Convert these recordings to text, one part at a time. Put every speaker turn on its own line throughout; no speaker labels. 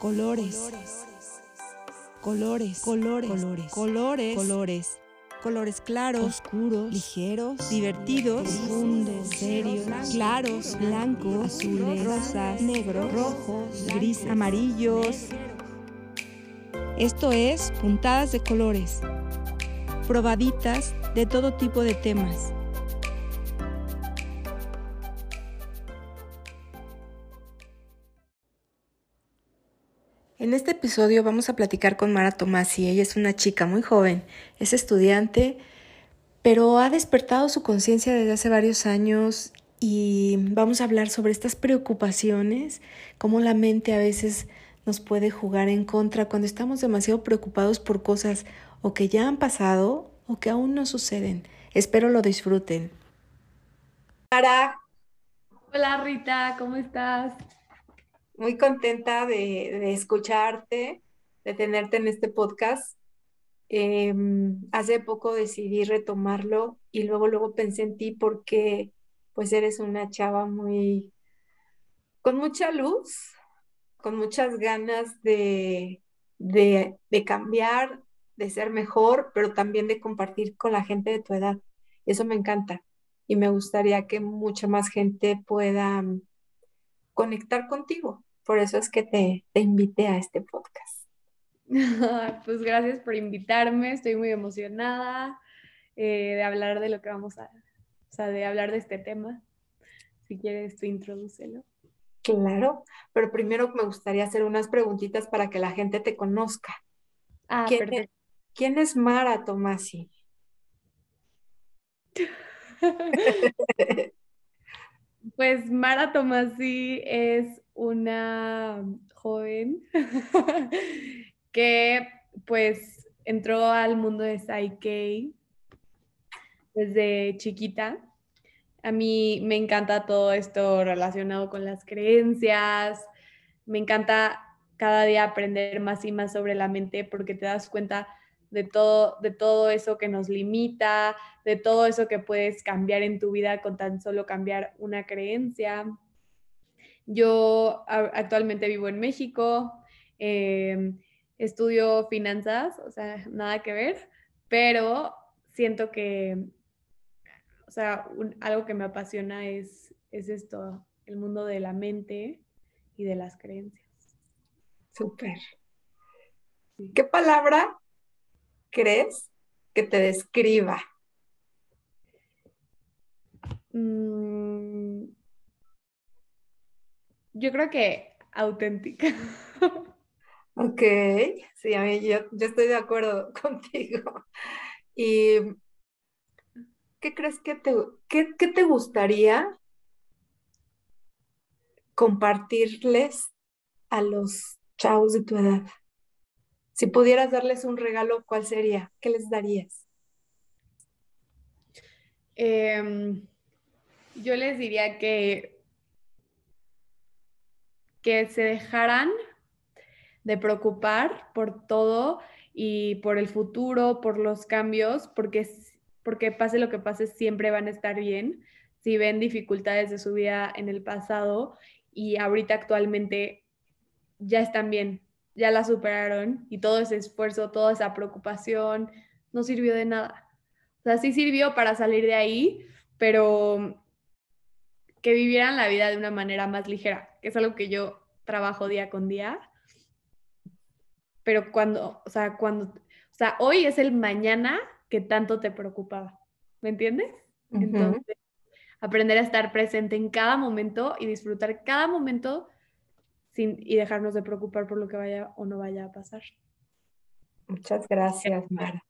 colores, colores, colores, colores, colores, colores, colores claros, oscuros, ligeros, divertidos, profundos, serios, claros, blancos, azules, rosas, negros, rojos, gris, amarillos. Esto es puntadas de colores, probaditas de todo tipo de temas. Episodio vamos a platicar con Mara Tomasi. Ella es una chica muy joven, es estudiante, pero ha despertado su conciencia desde hace varios años y vamos a hablar sobre estas preocupaciones, cómo la mente a veces nos puede jugar en contra cuando estamos demasiado preocupados por cosas o que ya han pasado o que aún no suceden. Espero lo disfruten.
Mara.
Hola Rita, ¿cómo estás?
Muy contenta de, escucharte, de tenerte en este podcast. Em, hace poco decidí retomarlo y luego, luego pensé en ti porque pues eres una chava muy, con mucha luz, con muchas ganas de, de, cambiar, de ser mejor, pero también de compartir con la gente de tu edad. Eso me encanta y me gustaría que mucha más gente pueda mm, conectar contigo. Por eso es que te, invité a este podcast.
pues gracias por invitarme, estoy muy emocionada eh, de hablar de lo que vamos a, o sea, de hablar de este tema. Si quieres, tú introdúcelo.
Claro, pero primero me gustaría hacer unas preguntitas para que la gente te conozca.
Ah,
¿Quién,
perfecto.
Es, ¿Quién es Mara Tomasi?
pues Mara Tomasi es una joven que pues entró al mundo de Psyche desde chiquita. A mí me encanta todo esto relacionado con las creencias, me encanta cada día aprender más y más sobre la mente porque te das cuenta de todo, de todo eso que nos limita, de todo eso que puedes cambiar en tu vida con tan solo cambiar una creencia. Yo actualmente vivo en México, em, estudio finanzas, o sea, nada que ver, pero siento que, o sea, algo que me apasiona es, es esto, el mundo de la mente y de las creencias.
Súper. ¿Qué palabra crees que te describa?
Mm, yo creo que auténtica.
Ok, sí, a mí yo, estoy de acuerdo contigo. ¿Y qué crees que te, qué, qué te gustaría compartirles a los chavos de tu edad? Si pudieras darles un regalo, ¿cuál sería? ¿Qué les darías?
Em, yo les diría que que se dejaran de preocupar por todo y por el futuro, por los cambios, porque, porque pase lo que pase, siempre van a estar bien. Si ven dificultades de su vida en el pasado y ahorita actualmente ya están bien, ya la superaron y todo ese esfuerzo, toda esa preocupación no sirvió de nada. O sea, sí sirvió para salir de ahí, pero que vivieran la vida de una manera más ligera, que es algo que yo trabajo día con día. Pero cuando, o sea, cuando, o sea, hoy es el mañana que tanto te preocupaba, ¿me entiendes? Entonces, aprender a estar presente en cada momento y disfrutar cada momento sin, y dejarnos de preocupar por lo que vaya o no vaya a pasar.
Muchas gracias, Mara.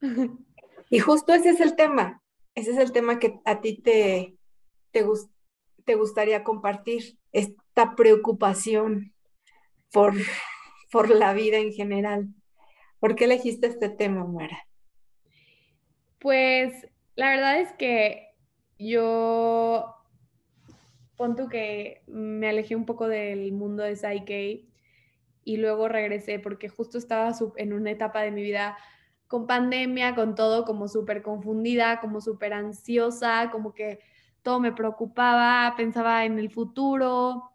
y justo ese es el tema, ese es el tema que a ti te, te, te gustaría compartir, esta preocupación por, por la vida en general. ¿Por qué elegiste este tema, Mara?
Pues la verdad es que yo, punto que me alejé un poco del mundo de Psyche y luego regresé porque justo estaba en una etapa de mi vida con pandemia, con todo como súper confundida, como súper ansiosa, como que todo me preocupaba, pensaba en el futuro,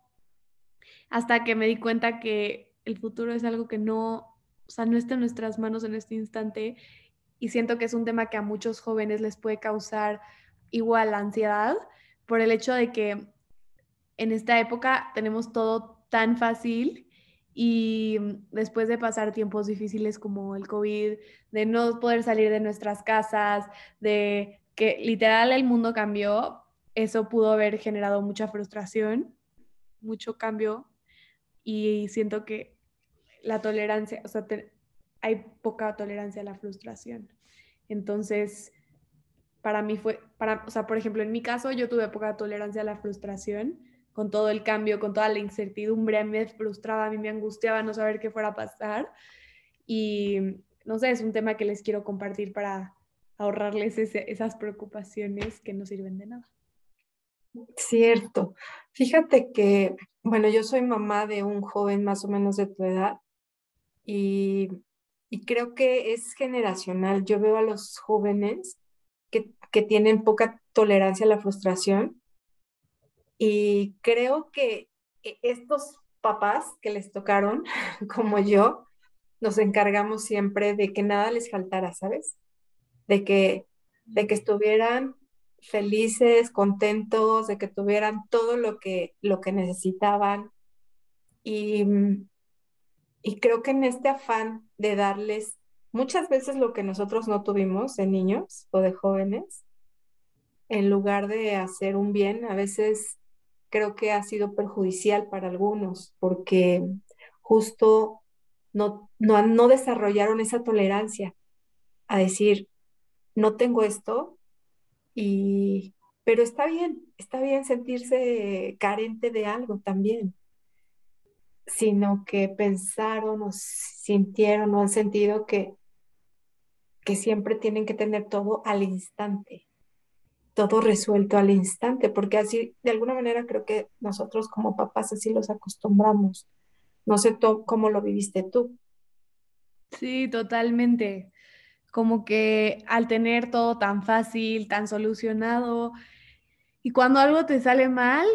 hasta que me di cuenta que el futuro es algo que no, o sea, no está en nuestras manos en este instante y siento que es un tema que a muchos jóvenes les puede causar igual ansiedad por el hecho de que en esta época tenemos todo tan fácil y después de pasar tiempos difíciles como el COVID, de no poder salir de nuestras casas, de que literal el mundo cambió, eso pudo haber generado mucha frustración, mucho cambio y siento que la tolerancia, o sea, hay poca tolerancia a la frustración. Entonces, para mí fue, para, o sea, por ejemplo, en mi caso yo tuve poca tolerancia a la frustración con todo el cambio, con toda la incertidumbre, me frustraba, a mí me angustiaba no saber qué fuera a pasar. Y no sé, es un tema que les quiero compartir para ahorrarles esas preocupaciones que no sirven de nada.
Cierto. Fíjate que, bueno, yo soy mamá de un joven más o menos de tu edad y, y creo que es generacional. Yo veo a los jóvenes que, que tienen poca tolerancia a la frustración y creo que e, estos papás que les tocaron, como yo, nos encargamos siempre de que nada les faltara, ¿sabes? De que, de que estuvieran felices, contentos, de que tuvieran todo lo que, lo que necesitaban. Y, y creo que en este afán de darles muchas veces lo que nosotros no tuvimos de niños o de jóvenes, en lugar de hacer un bien, a veces creo que ha sido perjudicial para algunos porque justo no, no, no desarrollaron esa tolerancia a decir, no tengo esto, y, pero está bien, está bien sentirse carente de algo también, sino que pensaron o sintieron o han sentido que, que siempre tienen que tener todo al instante todo resuelto al instante, porque así, de alguna manera, creo que nosotros como papás así los acostumbramos. No sé cómo lo viviste tú.
Sí, totalmente. Como que al tener todo tan fácil, tan solucionado, y cuando algo te sale mal,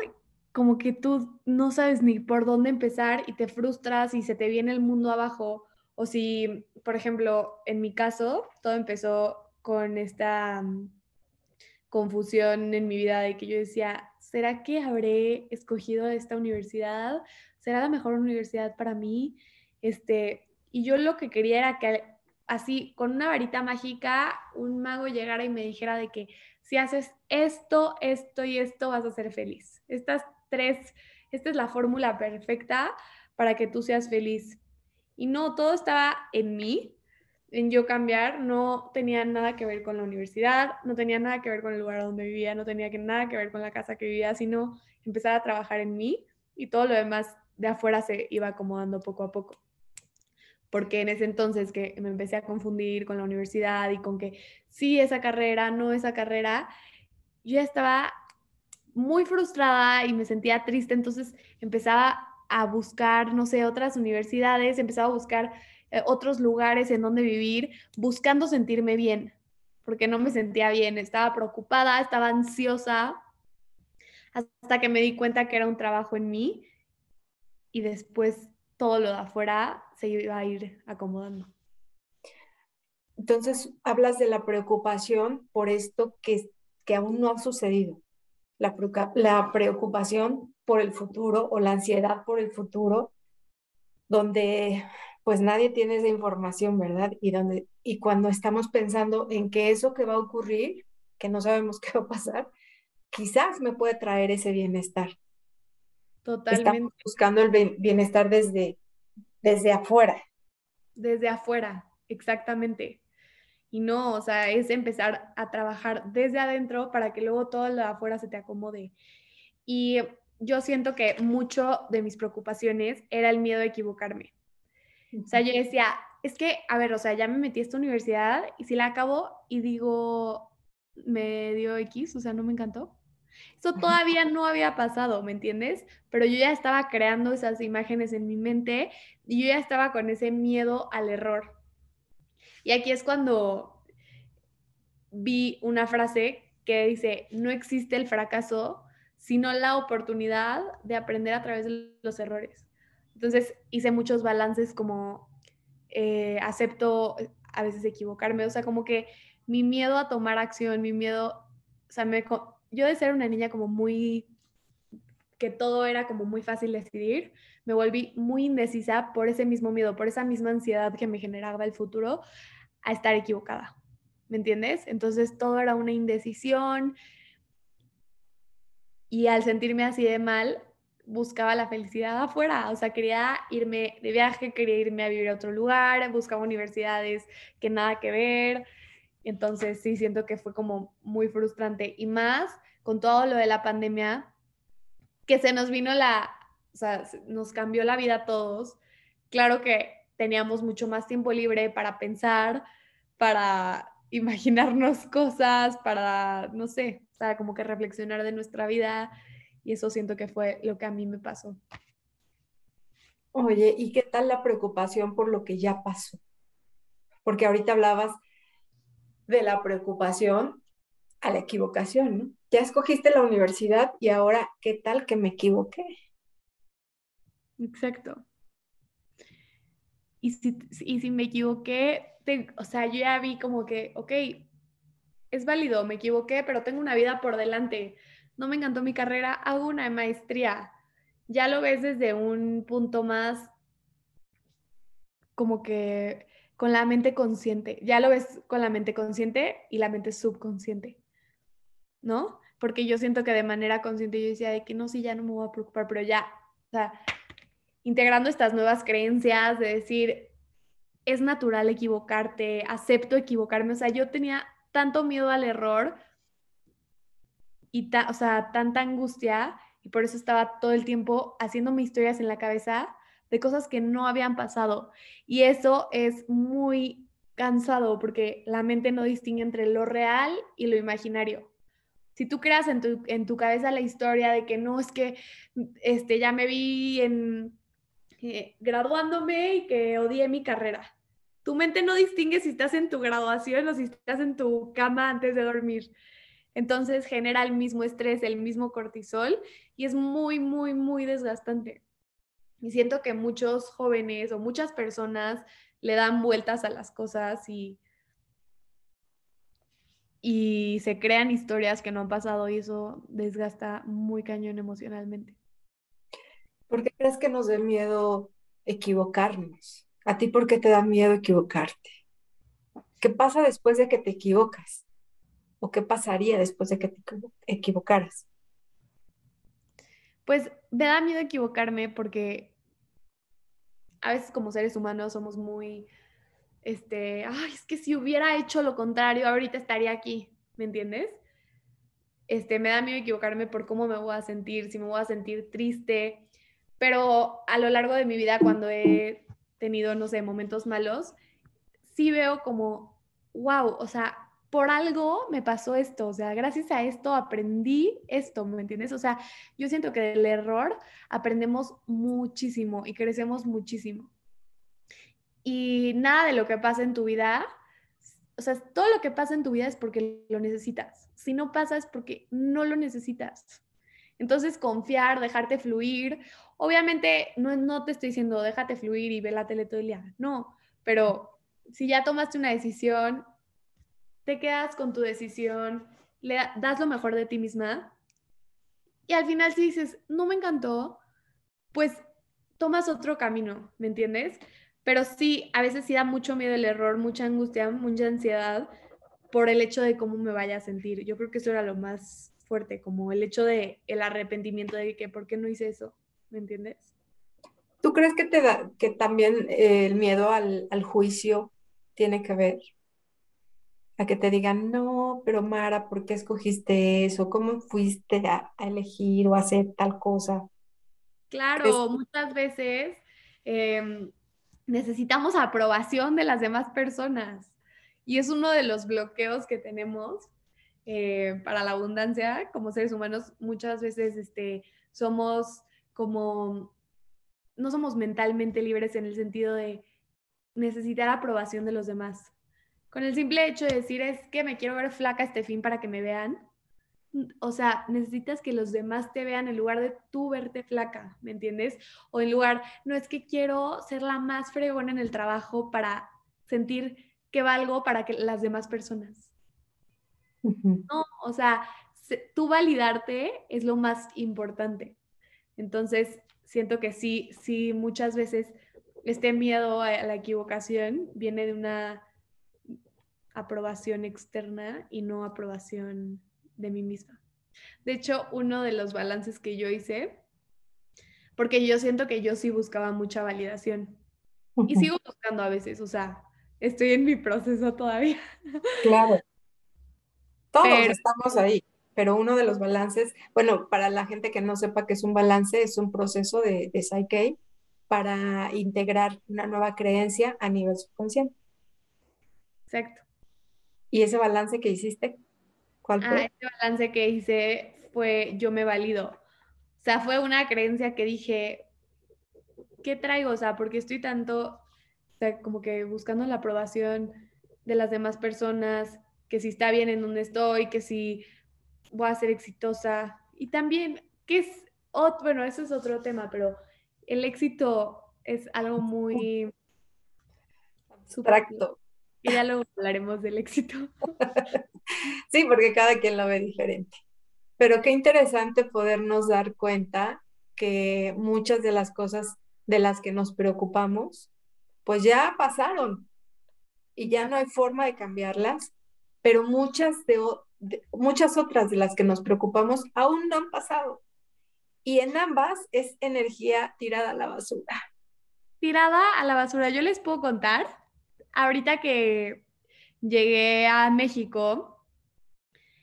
como que tú no sabes ni por dónde empezar y te frustras y se te viene el mundo abajo. O si, por ejemplo, en mi caso, todo empezó con esta confusión en mi vida de que yo decía, ¿será que habré escogido esta universidad? ¿Será la mejor universidad para mí? Este, y yo lo que quería era que así, con una varita mágica, un mago llegara y me dijera de que si haces esto, esto y esto, vas a ser feliz. Estas tres, esta es la fórmula perfecta para que tú seas feliz. Y no, todo estaba en mí, en yo cambiar no tenía nada que ver con la universidad, no tenía nada que ver con el lugar donde vivía, no tenía que, nada que ver con la casa que vivía, sino empezar a trabajar en mí y todo lo demás de afuera se iba acomodando poco a poco. Porque en ese entonces que me empecé a confundir con la universidad y con que sí, esa carrera, no esa carrera, yo ya estaba muy frustrada y me sentía triste, entonces empezaba a buscar, no sé, otras universidades, empezaba a buscar eh, otros lugares en donde vivir, buscando sentirme bien, porque no me sentía bien, estaba preocupada, estaba ansiosa, hasta que me di cuenta que era un trabajo en mí y después todo lo de afuera se iba a ir acomodando.
Entonces, hablas de la preocupación por esto que, que aún no ha sucedido, la, la preocupación por el futuro o la ansiedad por el futuro, donde pues nadie tiene esa información, ¿verdad? Y, donde, y cuando estamos pensando en que eso que va a ocurrir, que no sabemos qué va a pasar, quizás me puede traer ese bienestar. Totalmente. Estamos buscando el bienestar desde, desde afuera.
Desde afuera, exactamente. Y no, o sea, es empezar a trabajar desde adentro para que luego todo lo de afuera se te acomode. Y yo siento que mucho de mis preocupaciones era el miedo a equivocarme. O sea, yo decía, es que, a ver, o sea, ya me metí a esta universidad y si la acabo y digo, me dio X, o sea, no me encantó. Eso todavía no había pasado, ¿me entiendes? Pero yo ya estaba creando esas imágenes en mi mente y yo ya estaba con ese miedo al error. Y aquí es cuando vi una frase que dice, no existe el fracaso, sino la oportunidad de aprender a través de los errores. Entonces hice muchos balances como eh, acepto a veces equivocarme, o sea, como que mi miedo a tomar acción, mi miedo, o sea, me, yo de ser una niña como muy, que todo era como muy fácil decidir, me volví muy indecisa por ese mismo miedo, por esa misma ansiedad que me generaba el futuro a estar equivocada. ¿Me entiendes? Entonces todo era una indecisión y al sentirme así de mal, buscaba la felicidad afuera, o sea, quería irme de viaje, quería irme a vivir a otro lugar, buscaba universidades que nada que ver. Entonces sí siento que fue como muy frustrante y más con todo lo de la pandemia, que se nos vino la, o sea, nos cambió la vida a todos. Claro que teníamos mucho más tiempo libre para pensar, para imaginarnos cosas, para, no sé, o sea, como que reflexionar de nuestra vida y eso siento que fue lo que a mí me pasó.
Oye, ¿y qué tal la preocupación por lo que ya pasó? Porque ahorita hablabas de la preocupación a la equivocación, ¿no? Ya escogiste la universidad y ahora, ¿qué tal que me equivoqué?
Exacto. Y si, y si me equivoqué, o sea, yo ya vi como que, ok, es válido, me equivoqué, pero tengo una vida por delante no me encantó mi carrera, hago una maestría. Ya lo ves desde un punto más como que con la mente consciente. Ya lo ves con la mente consciente y la mente subconsciente. ¿No? Porque yo siento que de manera consciente yo decía de que no, sí, ya no me voy a preocupar, pero ya, o sea, integrando estas nuevas creencias de decir, es natural equivocarte, acepto equivocarme. O sea, yo tenía tanto miedo al error y o sea, tanta angustia y por eso estaba todo el tiempo haciéndome historias en la cabeza de cosas que no habían pasado. Y eso es muy cansado porque la mente no distingue entre lo real y lo imaginario. Si tú creas en tu, en tu cabeza la historia de que no es que este, ya me vi en, eh, graduándome y que odié mi carrera. Tu mente no distingue si estás en tu graduación o si estás en tu cama antes de dormir. Entonces genera el mismo estrés, el mismo cortisol y es muy, muy, muy desgastante. Y siento que muchos jóvenes o muchas personas le dan vueltas a las cosas y, y se crean historias que no han pasado y eso desgasta muy cañón emocionalmente.
¿Por qué crees que nos dé miedo equivocarnos? ¿A ti por qué te da miedo equivocarte? ¿Qué pasa después de que te equivocas? ¿O qué pasaría después de que te equivocaras?
Pues me da miedo equivocarme porque a veces como seres humanos somos muy, este, ay, es que si hubiera hecho lo contrario, ahorita estaría aquí, ¿me entiendes? Este, me da miedo equivocarme por cómo me voy a sentir, si me voy a sentir triste, pero a lo largo de mi vida cuando he tenido, no sé, momentos malos, sí veo como, wow, o sea, por algo me pasó esto, o sea, gracias a esto aprendí esto, ¿me entiendes? O sea, yo siento que del error aprendemos muchísimo y crecemos muchísimo. Y nada de lo que pasa en tu vida, o sea, todo lo que pasa en tu vida es porque lo necesitas. Si no pasa es porque no lo necesitas. Entonces, confiar, dejarte fluir. Obviamente, no, no te estoy diciendo déjate fluir y ve la tele todo el día. No, pero si ya tomaste una decisión te quedas con tu decisión, le das lo mejor de ti misma y al final si dices, no me encantó, pues tomas otro camino, ¿me entiendes? Pero sí, a veces sí da mucho miedo el error, mucha angustia, mucha ansiedad por el hecho de cómo me vaya a sentir. Yo creo que eso era lo más fuerte, como el hecho de el arrepentimiento de que por qué no hice eso, ¿me entiendes?
¿Tú crees que te da que también el miedo al, al juicio tiene que ver? Que te digan, no, pero Mara, ¿por qué escogiste eso? ¿Cómo fuiste a, elegir o hacer tal cosa?
Claro, muchas veces em, necesitamos aprobación de las demás personas y es uno de los bloqueos que tenemos eh, para la abundancia como seres humanos. Muchas veces este, somos como, no somos mentalmente libres en el sentido de necesitar aprobación de los demás con el simple hecho de decir es que me quiero ver flaca este fin para que me vean, o sea, necesitas que los demás te vean en lugar de tú verte flaca, ¿me entiendes? O en lugar, no es que quiero ser la más fregona en el trabajo para sentir que valgo para que las demás personas. No, o sea, tú validarte es lo más importante. Entonces, siento que sí, sí, muchas veces este miedo a la equivocación viene de una aprobación externa y no aprobación de mí misma. De hecho, uno de los balances que yo hice, porque yo siento que yo sí buscaba mucha validación y sigo buscando a veces, o sea, estoy en mi proceso todavía.
Claro. Todos estamos ahí, pero uno de los balances, bueno, para la gente que no sepa que es un balance, es un proceso de, de Psyche para integrar una nueva creencia a nivel subconsciente.
Exacto.
¿Y ese balance que hiciste?
¿Cuál fue? Ah, ese balance que hice fue yo me valido. O sea, fue una creencia que dije, ¿qué traigo? O sea, porque estoy tanto, o sea, como que buscando la aprobación de las demás personas, que si está bien en donde estoy, que si voy a ser exitosa. Y también, ¿qué es? Otro, bueno, eso es otro tema, pero el éxito es algo muy
abstracto.
Y ya luego hablaremos del éxito.
sí, porque cada quien lo ve diferente. Pero qué interesante podernos dar cuenta que muchas de las cosas de las que nos preocupamos, pues ya pasaron y ya no hay forma de cambiarlas, pero muchas, de, muchas otras de las que nos preocupamos aún no han pasado. Y en ambas es energía tirada a la basura.
Tirada a la basura. Yo les puedo contar ahorita que llegué a México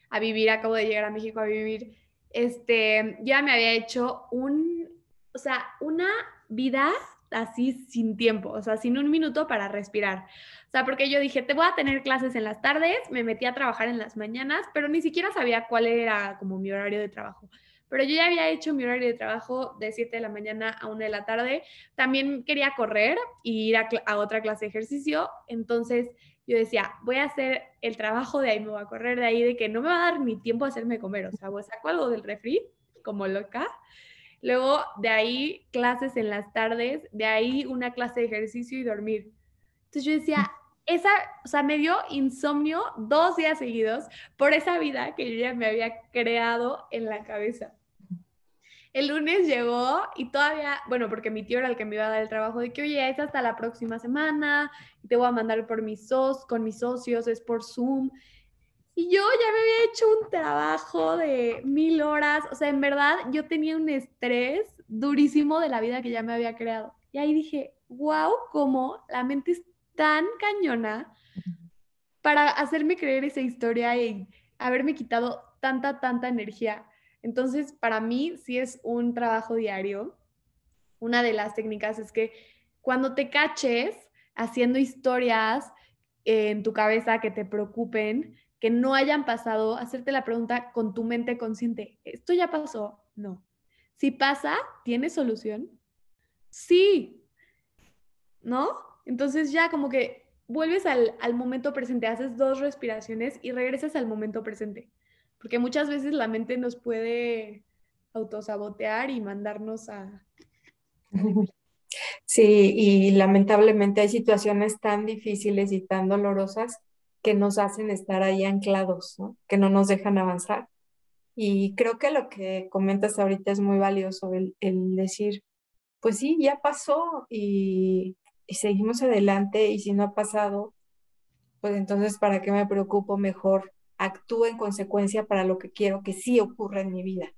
a vivir, acabo de llegar a México a vivir, este, ya me había hecho un, o sea, una vida así sin tiempo, o sea, sin un minuto para respirar. O sea, porque yo dije, te voy a tener clases en las tardes, me metí a trabajar en las mañanas, pero ni siquiera sabía cuál era como mi horario de trabajo pero yo ya había hecho mi horario de trabajo de 7 de la mañana a 1 de la tarde. También quería correr y ir a, otra clase de ejercicio. Entonces yo decía, voy a hacer el trabajo de ahí, me voy a correr de ahí, de que no me va a dar ni tiempo a hacerme comer. O sea, voy saco algo del refri, como loca. Luego de ahí clases en las tardes, de ahí una clase de ejercicio y dormir. Entonces yo decía, esa, o sea, me dio insomnio dos días seguidos por esa vida que yo ya me había creado en la cabeza. El lunes llegó y todavía, bueno, porque mi tío era el que me iba a dar el trabajo de que, oye, es hasta la próxima semana, te voy a mandar por mis sos, con mis socios, es por Zoom. Y yo ya me había hecho un trabajo de mil horas, o sea, en verdad yo tenía un estrés durísimo de la vida que ya me había creado. Y ahí dije, wow, cómo la mente es tan cañona para hacerme creer esa historia y haberme quitado tanta, tanta energía entonces, para mí sí es un trabajo diario. Una de las técnicas es que cuando te caches haciendo historias en tu cabeza que te preocupen, que no hayan pasado, hacerte la pregunta con tu mente consciente, ¿esto ya pasó? No. Si pasa, ¿tiene solución? Sí. ¿No? Entonces ya como que vuelves al, al momento presente, haces dos respiraciones y regresas al momento presente porque muchas veces la mente nos puede autosabotear y mandarnos a...
Sí, y lamentablemente hay situaciones tan difíciles y tan dolorosas que nos hacen estar ahí anclados, ¿no? que no nos dejan avanzar. Y creo que lo que comentas ahorita es muy valioso, el, decir, pues sí, ya pasó y, y seguimos adelante y si no ha pasado, pues entonces, ¿para qué me preocupo? Mejor actúe en consecuencia para lo que quiero que sí ocurra en mi vida.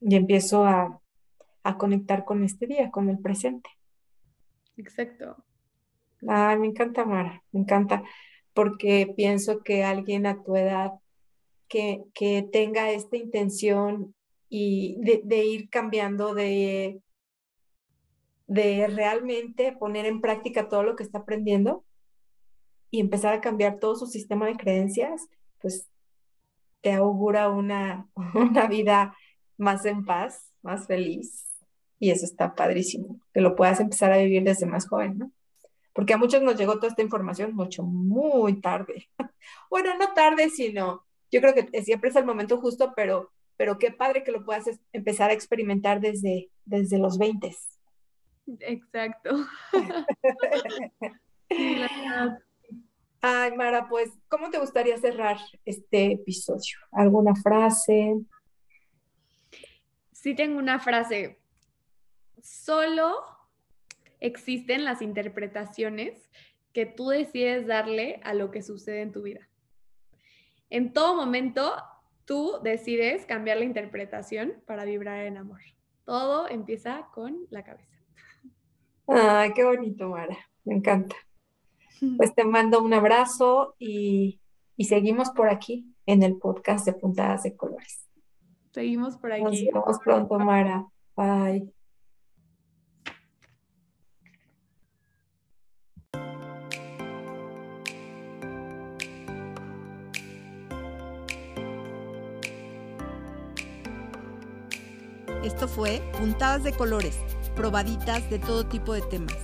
Y empiezo a, conectar con este día, con el presente.
Exacto.
Ay, me encanta, Mara, me encanta, porque pienso que alguien a tu edad que, que tenga esta intención y de, de, ir cambiando, de, de realmente poner en práctica todo lo que está aprendiendo y empezar a cambiar todo su sistema de creencias, pues te augura una, una vida más en paz, más feliz. Y eso está padrísimo, que lo puedas empezar a vivir desde más joven, ¿no? Porque a muchos nos llegó toda esta información mucho, muy tarde. Bueno, no tarde, sino yo creo que siempre es el momento justo, pero, pero qué padre que lo puedas empezar a experimentar desde, desde los 20.
Exacto.
Ay, Mara, pues, ¿cómo te gustaría cerrar este episodio? ¿Alguna frase?
Sí, tengo una frase. Solo existen las interpretaciones que tú decides darle a lo que sucede en tu vida. En todo momento, tú decides cambiar la interpretación para vibrar en amor. Todo empieza con la cabeza.
Ay, qué bonito, Mara. Me encanta. Pues te mando un abrazo y, y seguimos por aquí en el podcast de Puntadas de Colores.
Seguimos por aquí.
Nos vemos pronto, Mara. Bye.
Esto fue Puntadas de Colores, probaditas de todo tipo de temas.